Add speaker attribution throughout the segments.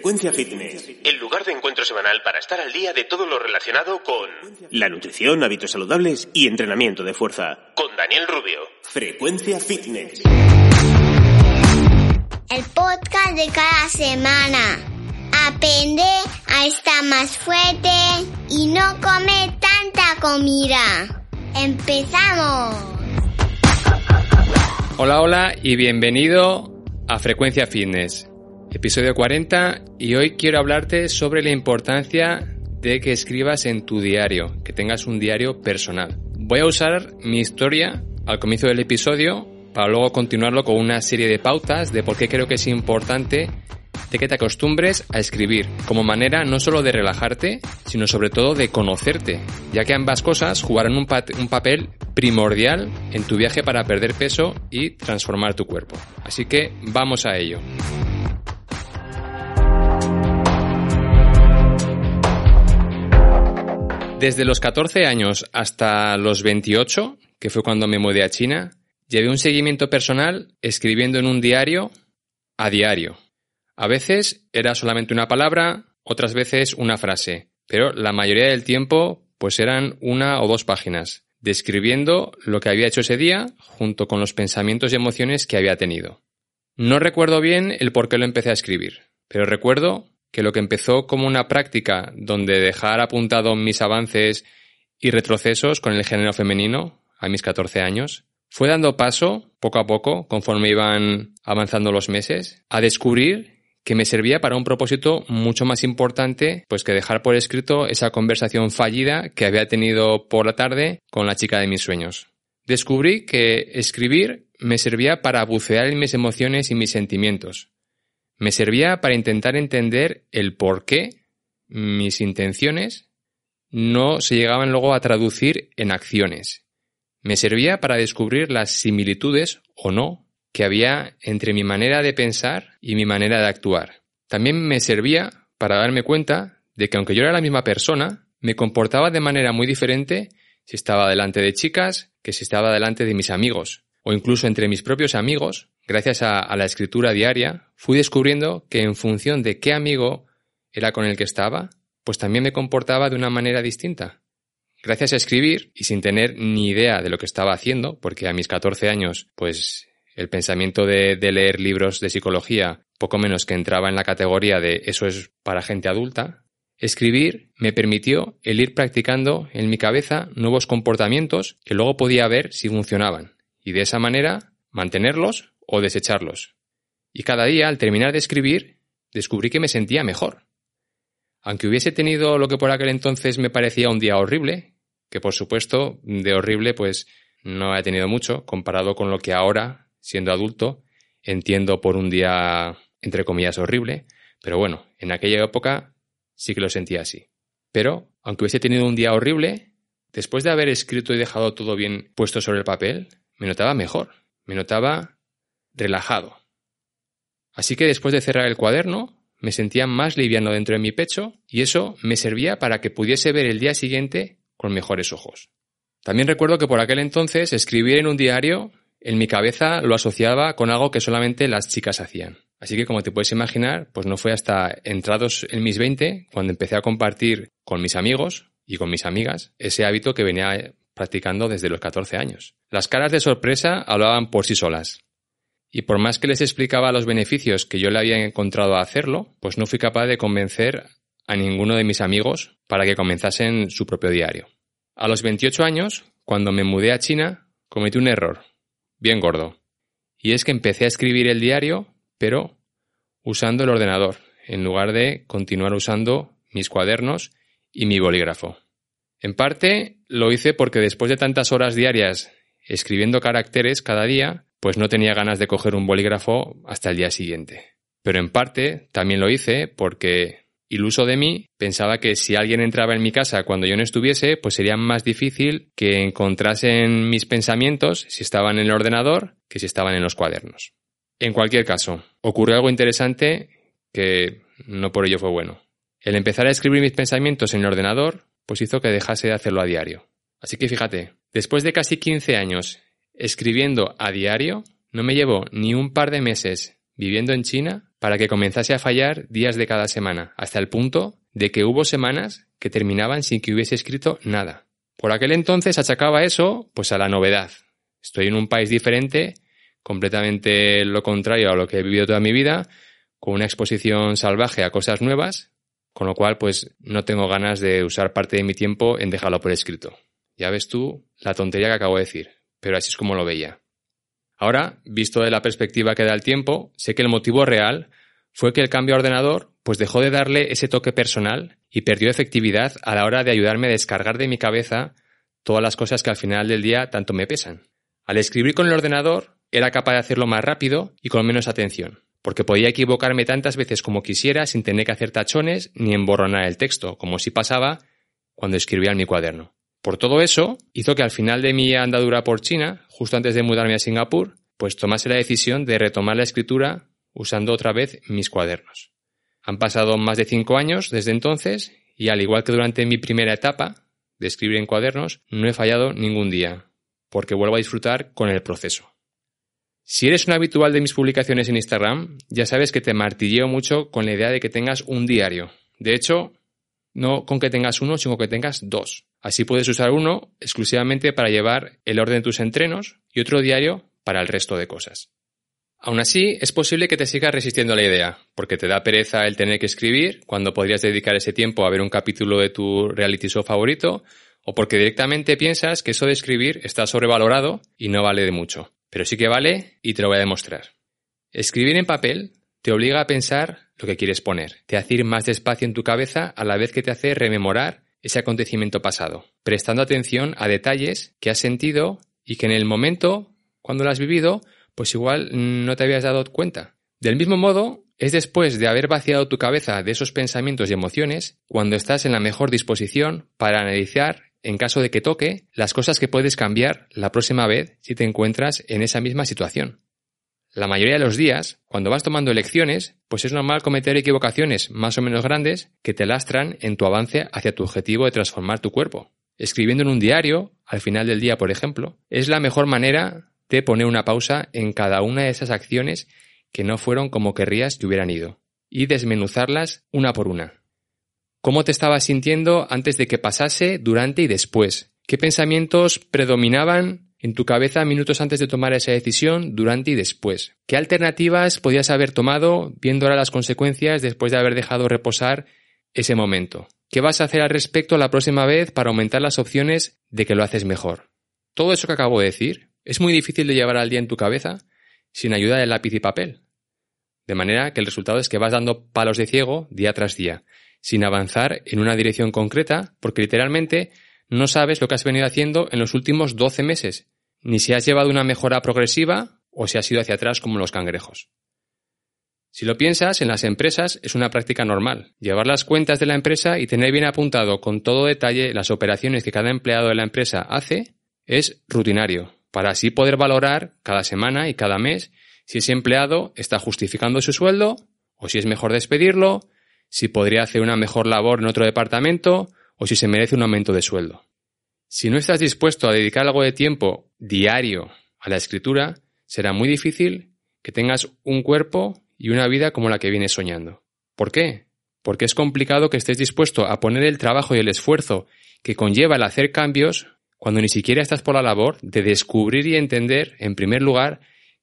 Speaker 1: Frecuencia Fitness, el lugar de encuentro semanal para estar al día de todo lo relacionado con la nutrición, hábitos saludables y entrenamiento de fuerza. Con Daniel Rubio. Frecuencia Fitness.
Speaker 2: El podcast de cada semana. Aprende a estar más fuerte y no comer tanta comida. ¡Empezamos!
Speaker 3: Hola, hola y bienvenido a Frecuencia Fitness episodio 40, y hoy quiero hablarte sobre la importancia de que escribas en tu diario, que tengas un diario personal. Voy a usar mi historia al comienzo del episodio para luego continuarlo con una serie de pautas de por qué creo que es importante de que te acostumbres a escribir como manera no solo de relajarte, sino sobre todo de conocerte, ya que ambas cosas jugarán un, un, papel primordial en tu viaje para perder peso y transformar tu cuerpo. Así que vamos a ello. Desde los 14 años hasta los 28, que fue cuando me mudé a China, llevé un seguimiento personal escribiendo en un diario a diario. A veces era solamente una palabra, otras veces una frase, pero la mayoría del tiempo pues eran una o dos páginas, describiendo lo que había hecho ese día junto con los pensamientos y emociones que había tenido. No recuerdo bien el por qué lo empecé a escribir, pero recuerdo que lo que empezó como una práctica donde dejar apuntado mis avances y retrocesos con el género femenino a mis 14 años, fue dando paso, poco a poco, conforme iban avanzando los meses, a descubrir que me servía para un propósito mucho más importante, pues que dejar por escrito esa conversación fallida que había tenido por la tarde con la chica de mis sueños. Descubrí que escribir me servía para bucear en mis emociones y mis sentimientos, me servía para intentar entender el por qué mis intenciones no se llegaban luego a traducir en acciones. Me servía para descubrir las similitudes o no que había entre mi manera de pensar y mi manera de actuar. También me servía para darme cuenta de que aunque yo era la misma persona, me comportaba de manera muy diferente si estaba delante de chicas que si estaba delante de mis amigos, o incluso entre mis propios amigos, gracias a, la escritura diaria, fui descubriendo que en función de qué amigo era con el que estaba, pues también me comportaba de una manera distinta. Gracias a escribir, y sin tener ni idea de lo que estaba haciendo, porque a mis 14 años, pues el pensamiento de, de, leer libros de psicología poco menos que entraba en la categoría de eso es para gente adulta, escribir me permitió el ir practicando en mi cabeza nuevos comportamientos que luego podía ver si funcionaban, y de esa manera mantenerlos o desecharlos. Y cada día, al terminar de escribir, descubrí que me sentía mejor. Aunque hubiese tenido lo que por aquel entonces me parecía un día horrible, que por supuesto de horrible pues no he tenido mucho comparado con lo que ahora, siendo adulto, entiendo por un día entre comillas horrible, pero bueno, en aquella época sí que lo sentía así. Pero, aunque hubiese tenido un día horrible, después de haber escrito y dejado todo bien puesto sobre el papel, me notaba mejor, me notaba relajado. Así que después de cerrar el cuaderno, me sentía más liviano dentro de mi pecho y eso me servía para que pudiese ver el día siguiente con mejores ojos. También recuerdo que por aquel entonces escribir en un diario en mi cabeza lo asociaba con algo que solamente las chicas hacían. Así que como te puedes imaginar, pues no fue hasta entrados en mis 20 cuando empecé a compartir con mis amigos y con mis amigas ese hábito que venía practicando desde los 14 años. Las caras de sorpresa hablaban por sí solas. Y por más que les explicaba los beneficios que yo le había encontrado a hacerlo, pues no fui capaz de convencer a ninguno de mis amigos para que comenzasen su propio diario. A los 28 años, cuando me mudé a China, cometí un error, bien gordo. Y es que empecé a escribir el diario, pero usando el ordenador, en lugar de continuar usando mis cuadernos y mi bolígrafo. En parte lo hice porque después de tantas horas diarias escribiendo caracteres cada día, pues no tenía ganas de coger un bolígrafo hasta el día siguiente. Pero en parte también lo hice porque, iluso de mí, pensaba que si alguien entraba en mi casa cuando yo no estuviese, pues sería más difícil que encontrasen mis pensamientos si estaban en el ordenador que si estaban en los cuadernos. En cualquier caso, ocurrió algo interesante que no por ello fue bueno. El empezar a escribir mis pensamientos en el ordenador, pues hizo que dejase de hacerlo a diario. Así que fíjate, después de casi 15 años escribiendo a diario, no me llevó ni un par de meses viviendo en China para que comenzase a fallar días de cada semana, hasta el punto de que hubo semanas que terminaban sin que hubiese escrito nada. Por aquel entonces achacaba eso pues a la novedad. Estoy en un país diferente, completamente lo contrario a lo que he vivido toda mi vida, con una exposición salvaje a cosas nuevas, con lo cual pues no tengo ganas de usar parte de mi tiempo en dejarlo por escrito. Ya ves tú la tontería que acabo de decir, pero así es como lo veía. Ahora, visto de la perspectiva que da el tiempo, sé que el motivo real fue que el cambio a ordenador pues dejó de darle ese toque personal y perdió efectividad a la hora de ayudarme a descargar de mi cabeza todas las cosas que al final del día tanto me pesan. Al escribir con el ordenador era capaz de hacerlo más rápido y con menos atención, porque podía equivocarme tantas veces como quisiera sin tener que hacer tachones ni emborronar el texto, como si pasaba cuando escribía en mi cuaderno. Por todo eso, hizo que al final de mi andadura por China, justo antes de mudarme a Singapur, pues tomase la decisión de retomar la escritura usando otra vez mis cuadernos. Han pasado más de cinco años desde entonces y al igual que durante mi primera etapa de escribir en cuadernos, no he fallado ningún día, porque vuelvo a disfrutar con el proceso. Si eres un habitual de mis publicaciones en Instagram, ya sabes que te martilleo mucho con la idea de que tengas un diario. De hecho, no con que tengas uno, sino que tengas dos. Así puedes usar uno exclusivamente para llevar el orden de tus entrenos y otro diario para el resto de cosas. Aún así, es posible que te sigas resistiendo a la idea, porque te da pereza el tener que escribir cuando podrías dedicar ese tiempo a ver un capítulo de tu reality show favorito, o porque directamente piensas que eso de escribir está sobrevalorado y no vale de mucho. Pero sí que vale y te lo voy a demostrar. Escribir en papel te obliga a pensar lo que quieres poner, te hace ir más despacio en tu cabeza a la vez que te hace rememorar ese acontecimiento pasado, prestando atención a detalles que has sentido y que en el momento, cuando lo has vivido, pues igual no te habías dado cuenta. Del mismo modo, es después de haber vaciado tu cabeza de esos pensamientos y emociones cuando estás en la mejor disposición para analizar, en caso de que toque, las cosas que puedes cambiar la próxima vez si te encuentras en esa misma situación. La mayoría de los días, cuando vas tomando elecciones, pues es normal cometer equivocaciones más o menos grandes que te lastran en tu avance hacia tu objetivo de transformar tu cuerpo. Escribiendo en un diario, al final del día, por ejemplo, es la mejor manera de poner una pausa en cada una de esas acciones que no fueron como querrías que hubieran ido, y desmenuzarlas una por una. ¿Cómo te estabas sintiendo antes de que pasase, durante y después? ¿Qué pensamientos predominaban en tu cabeza minutos antes de tomar esa decisión, durante y después. ¿Qué alternativas podías haber tomado viendo ahora las consecuencias después de haber dejado reposar ese momento? ¿Qué vas a hacer al respecto la próxima vez para aumentar las opciones de que lo haces mejor? Todo eso que acabo de decir es muy difícil de llevar al día en tu cabeza sin ayuda de lápiz y papel. De manera que el resultado es que vas dando palos de ciego día tras día, sin avanzar en una dirección concreta, porque literalmente no sabes lo que has venido haciendo en los últimos 12 meses, ni si has llevado una mejora progresiva o si has ido hacia atrás como los cangrejos. Si lo piensas, en las empresas es una práctica normal. Llevar las cuentas de la empresa y tener bien apuntado con todo detalle las operaciones que cada empleado de la empresa hace es rutinario, para así poder valorar cada semana y cada mes si ese empleado está justificando su sueldo o si es mejor despedirlo, si podría hacer una mejor labor en otro departamento o si se merece un aumento de sueldo. Si no estás dispuesto a dedicar algo de tiempo diario a la escritura, será muy difícil que tengas un cuerpo y una vida como la que vienes soñando. ¿Por qué? Porque es complicado que estés dispuesto a poner el trabajo y el esfuerzo que conlleva el hacer cambios cuando ni siquiera estás por la labor de descubrir y entender, en primer lugar,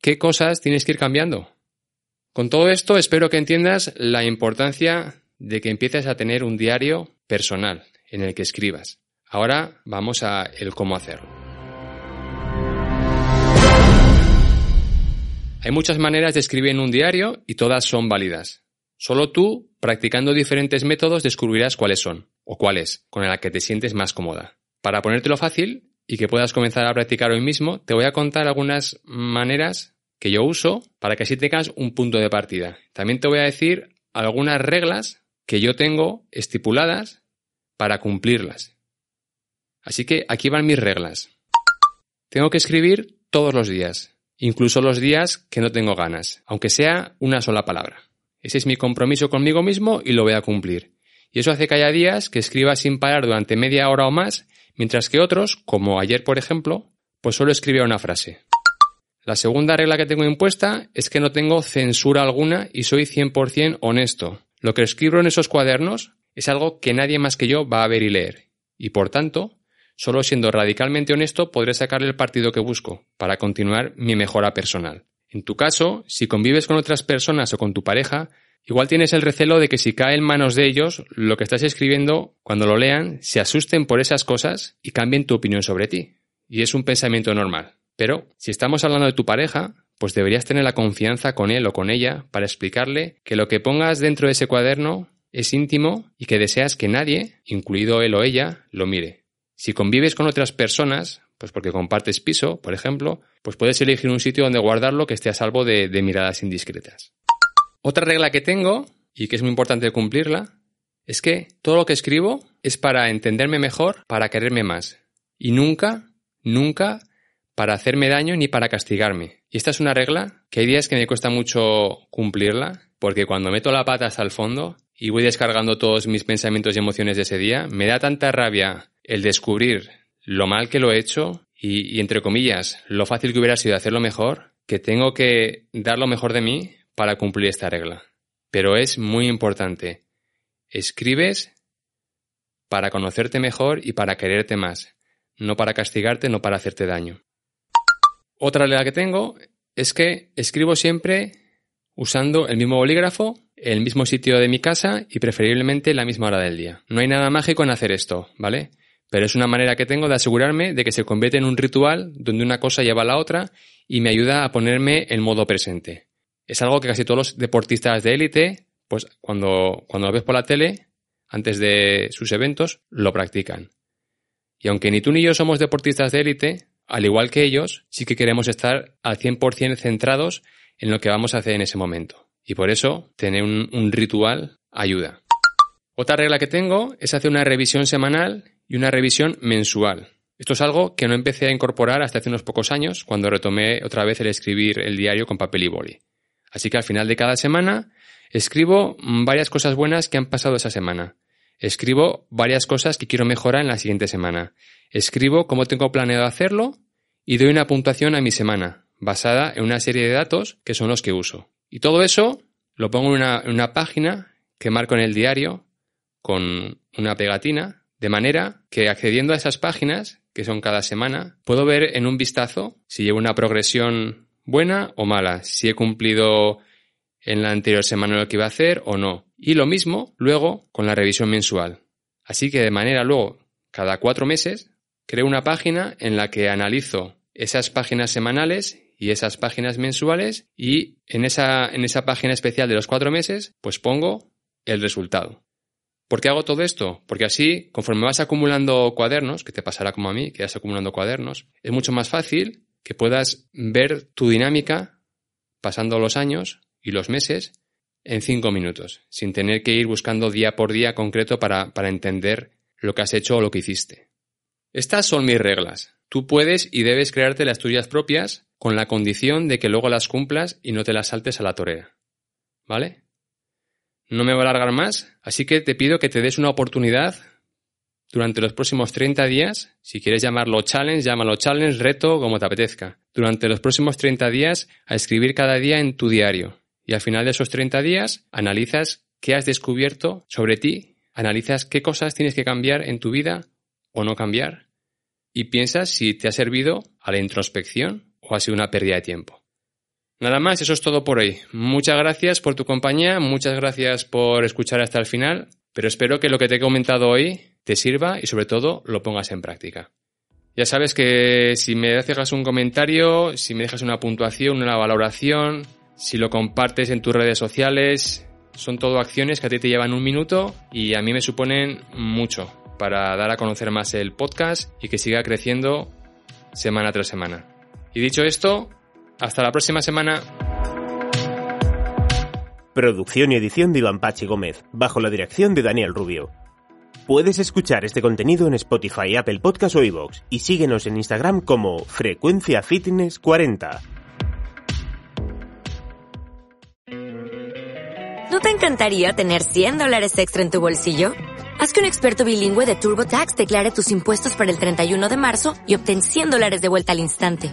Speaker 3: qué cosas tienes que ir cambiando. Con todo esto espero que entiendas la importancia de que empieces a tener un diario personal, en el que escribas. Ahora vamos a el cómo hacerlo. Hay muchas maneras de escribir en un diario y todas son válidas. Solo tú, practicando diferentes métodos, descubrirás cuáles son, o cuál es, con la que te sientes más cómoda. Para ponértelo fácil, y que puedas comenzar a practicar hoy mismo, te voy a contar algunas maneras que yo uso para que así tengas un punto de partida. También te voy a decir algunas reglas que yo tengo estipuladas para cumplirlas. Así que aquí van mis reglas. Tengo que escribir todos los días, incluso los días que no tengo ganas, aunque sea una sola palabra. Ese es mi compromiso conmigo mismo y lo voy a cumplir. Y eso hace que haya días que escriba sin parar durante media hora o más, mientras que otros, como ayer por ejemplo, pues solo escribía una frase. La segunda regla que tengo impuesta es que no tengo censura alguna y soy 100% honesto. Lo que escribo en esos cuadernos es algo que nadie más que yo va a ver y leer. Y por tanto, solo siendo radicalmente honesto podré sacarle el partido que busco para continuar mi mejora personal. En tu caso, si convives con otras personas o con tu pareja, Igual tienes el recelo de que si cae en manos de ellos, lo que estás escribiendo, cuando lo lean, se asusten por esas cosas y cambien tu opinión sobre ti. Y es un pensamiento normal. Pero, si estamos hablando de tu pareja, pues deberías tener la confianza con él o con ella para explicarle que lo que pongas dentro de ese cuaderno es íntimo y que deseas que nadie, incluido él o ella, lo mire. Si convives con otras personas, pues porque compartes piso, por ejemplo, pues puedes elegir un sitio donde guardarlo que esté a salvo de, de miradas indiscretas. Otra regla que tengo, y que es muy importante cumplirla, es que todo lo que escribo es para entenderme mejor, para quererme más. Y nunca, nunca para hacerme daño ni para castigarme. Y esta es una regla que hay días que me cuesta mucho cumplirla, porque cuando meto la pata hasta el fondo y voy descargando todos mis pensamientos y emociones de ese día, me da tanta rabia el descubrir lo mal que lo he hecho y, entre comillas, lo fácil que hubiera sido hacerlo mejor, que tengo que dar lo mejor de mí para cumplir esta regla. Pero es muy importante. Escribes para conocerte mejor y para quererte más, no para castigarte, no para hacerte daño. Otra regla que tengo es que escribo siempre usando el mismo bolígrafo, el mismo sitio de mi casa y preferiblemente la misma hora del día. No hay nada mágico en hacer esto, ¿vale? Pero es una manera que tengo de asegurarme de que se convierte en un ritual donde una cosa lleva a la otra y me ayuda a ponerme en modo presente es algo que casi todos los deportistas de élite, pues cuando, cuando lo ves por la tele, antes de sus eventos, lo practican. Y aunque ni tú ni yo somos deportistas de élite, al igual que ellos, sí que queremos estar al 100% centrados en lo que vamos a hacer en ese momento. Y por eso, tener un, ritual ayuda. Otra regla que tengo es hacer una revisión semanal y una revisión mensual. Esto es algo que no empecé a incorporar hasta hace unos pocos años, cuando retomé otra vez el escribir el diario con papel y boli. Así que al final de cada semana escribo varias cosas buenas que han pasado esa semana. Escribo varias cosas que quiero mejorar en la siguiente semana. Escribo cómo tengo planeado hacerlo y doy una puntuación a mi semana, basada en una serie de datos que son los que uso. Y todo eso lo pongo en una, página que marco en el diario con una pegatina, de manera que accediendo a esas páginas, que son cada semana, puedo ver en un vistazo si llevo una progresión buena o mala, si he cumplido en la anterior semana lo que iba a hacer o no. Y lo mismo luego con la revisión mensual. Así que de manera luego, cada cuatro meses, creo una página en la que analizo esas páginas semanales y esas páginas mensuales y en esa, en esa página especial de los cuatro meses, pues pongo el resultado. ¿Por qué hago todo esto? Porque así, conforme vas acumulando cuadernos, que te pasará como a mí, que vas acumulando cuadernos, es mucho más fácil que puedas ver tu dinámica pasando los años y los meses en cinco minutos, sin tener que ir buscando día por día concreto para, para entender lo que has hecho o lo que hiciste. Estas son mis reglas. Tú puedes y debes crearte las tuyas propias con la condición de que luego las cumplas y no te las saltes a la torera. ¿Vale? No me voy a alargar más, así que te pido que te des una oportunidad durante los próximos 30 días, si quieres llamarlo challenge, llámalo challenge, reto, como te apetezca. Durante los próximos 30 días a escribir cada día en tu diario. Y al final de esos 30 días analizas qué has descubierto sobre ti, analizas qué cosas tienes que cambiar en tu vida o no cambiar y piensas si te ha servido a la introspección o ha sido una pérdida de tiempo. Nada más, eso es todo por hoy. Muchas gracias por tu compañía, muchas gracias por escuchar hasta el final, pero espero que lo que te he comentado hoy te sirva y sobre todo lo pongas en práctica. Ya sabes que si me dejas un comentario, si me dejas una puntuación, una valoración, si lo compartes en tus redes sociales, son todo acciones que a ti te llevan un minuto y a mí me suponen mucho. para dar a conocer más el podcast y que siga creciendo semana tras semana. Y dicho esto, hasta la próxima semana.
Speaker 1: Producción y edición de Iván Pachi Gómez, bajo la dirección de Daniel Rubio. Puedes escuchar este contenido en Spotify, Apple Podcast o iVoox y síguenos en Instagram como Frecuencia Fitness 40.
Speaker 4: ¿No te encantaría tener 100 dólares extra en tu bolsillo? Haz que un experto bilingüe de TurboTax declare tus impuestos para el 31 de marzo y obtén 100 dólares de vuelta al instante.